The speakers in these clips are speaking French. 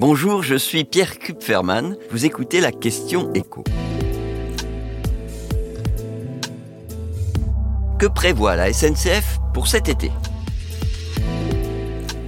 Bonjour, je suis Pierre Kupferman. Vous écoutez la question écho. Que prévoit la SNCF pour cet été?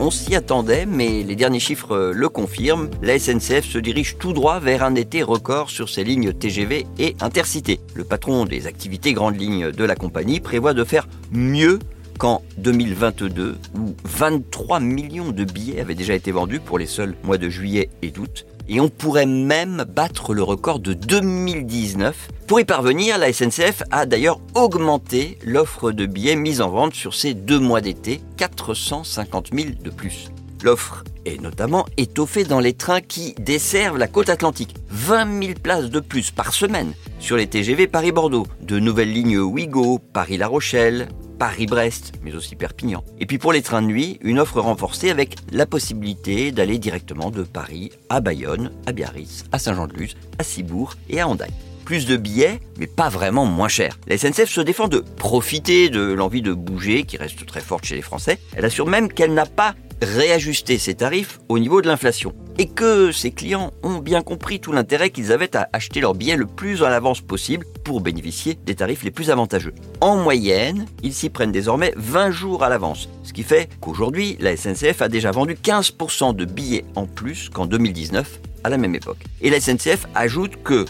On s'y attendait, mais les derniers chiffres le confirment. La SNCF se dirige tout droit vers un été record sur ses lignes TGV et Intercité. Le patron des activités grandes lignes de la compagnie prévoit de faire mieux qu'en 2022, où 23 millions de billets avaient déjà été vendus pour les seuls mois de juillet et d'août. Et on pourrait même battre le record de 2019. Pour y parvenir, la SNCF a d'ailleurs augmenté l'offre de billets mise en vente sur ces deux mois d'été, 450 000 de plus. L'offre est notamment étoffée dans les trains qui desservent la côte atlantique. 20 000 places de plus par semaine sur les TGV Paris-Bordeaux, de nouvelles lignes Ouigo, Paris-La Rochelle, Paris-Brest, mais aussi Perpignan. Et puis pour les trains de nuit, une offre renforcée avec la possibilité d'aller directement de Paris à Bayonne, à Biarritz, à Saint-Jean-de-Luz, à Cibourg et à Hendaye plus de billets, mais pas vraiment moins cher. La SNCF se défend de profiter de l'envie de bouger, qui reste très forte chez les Français. Elle assure même qu'elle n'a pas réajusté ses tarifs au niveau de l'inflation et que ses clients ont bien compris tout l'intérêt qu'ils avaient à acheter leurs billets le plus en avance possible pour bénéficier des tarifs les plus avantageux. En moyenne, ils s'y prennent désormais 20 jours à l'avance, ce qui fait qu'aujourd'hui, la SNCF a déjà vendu 15% de billets en plus qu'en 2019 à la même époque. Et la SNCF ajoute que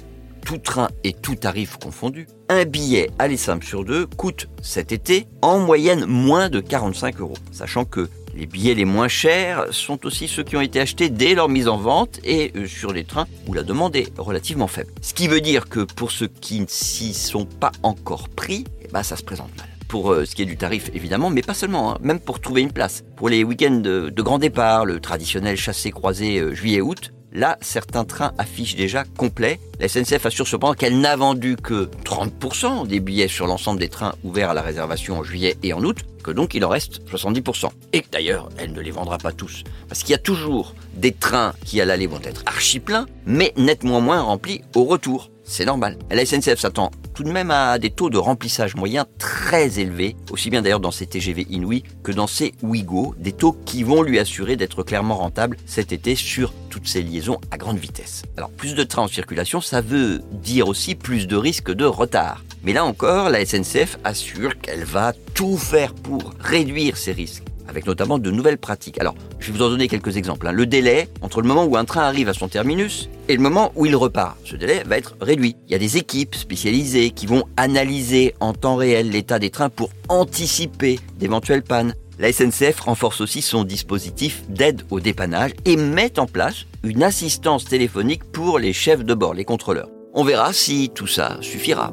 tout train et tout tarif confondu, un billet aller simple sur deux coûte cet été en moyenne moins de 45 euros, sachant que les billets les moins chers sont aussi ceux qui ont été achetés dès leur mise en vente et euh, sur les trains où la demande est relativement faible. Ce qui veut dire que pour ceux qui ne s'y sont pas encore pris, eh ben ça se présente mal pour euh, ce qui est du tarif évidemment, mais pas seulement, hein, même pour trouver une place. Pour les week-ends de, grand départ, le traditionnel chassé-croisé euh, juillet-août, Là, certains trains affichent déjà complet. La SNCF assure cependant qu'elle n'a vendu que 30% des billets sur l'ensemble des trains ouverts à la réservation en juillet et en août, que donc il en reste 70%. Et d'ailleurs, elle ne les vendra pas tous. Parce qu'il y a toujours des trains qui à l'aller vont être archi pleins, mais nettement moins remplis au retour. C'est normal. La SNCF s'attend tout de même à des taux de remplissage moyens très élevés, aussi bien d'ailleurs dans ses TGV Inouï que dans ses Ouigo, des taux qui vont lui assurer d'être clairement rentable cet été sur toutes ces liaisons à grande vitesse. Alors plus de trains en circulation, ça veut dire aussi plus de risques de retard. Mais là encore, la SNCF assure qu'elle va tout faire pour réduire ces risques avec notamment de nouvelles pratiques. Alors, je vais vous en donner quelques exemples. Hein. Le délai entre le moment où un train arrive à son terminus et le moment où il repart, ce délai va être réduit. Il y a des équipes spécialisées qui vont analyser en temps réel l'état des trains pour anticiper d'éventuelles pannes. La SNCF renforce aussi son dispositif d'aide au dépannage et met en place une assistance téléphonique pour les chefs de bord, les contrôleurs. On verra si tout ça suffira.